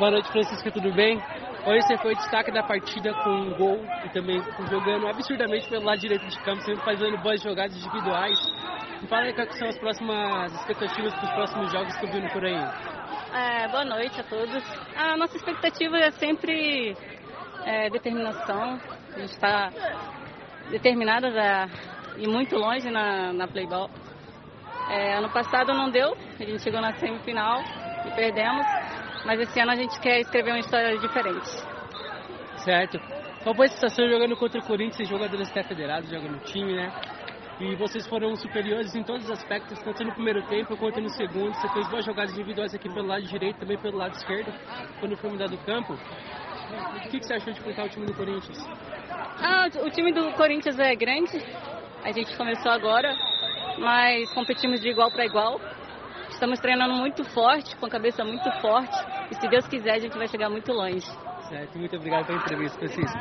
Boa noite, Francisca, tudo bem? Hoje você foi destaque da partida com um gol e também jogando absurdamente pelo lado direito de campo, sempre fazendo boas jogadas individuais. Me fala aí quais são as próximas expectativas para os próximos jogos que eu vi no por aí. É, boa noite a todos. A nossa expectativa é sempre é, determinação. A gente está determinada a ir muito longe na, na Playball. É, ano passado não deu, a gente chegou na semifinal e perdemos. Mas esse ano a gente quer escrever uma história diferente. Certo. Qual foi a sensação jogando contra o Corinthians, jogadores até federados, jogando no time, né? E vocês foram superiores em todos os aspectos, tanto no primeiro tempo quanto no segundo. Você fez boas jogadas individuais aqui pelo lado direito, também pelo lado esquerdo, quando foi mudado o campo. O que, que você achou de contar o time do Corinthians? Ah, o time do Corinthians é grande. A gente começou agora, mas competimos de igual para igual. Estamos treinando muito forte, com a cabeça muito forte. E se Deus quiser, a gente vai chegar muito longe. Certo, muito obrigado pela entrevista, Francisco.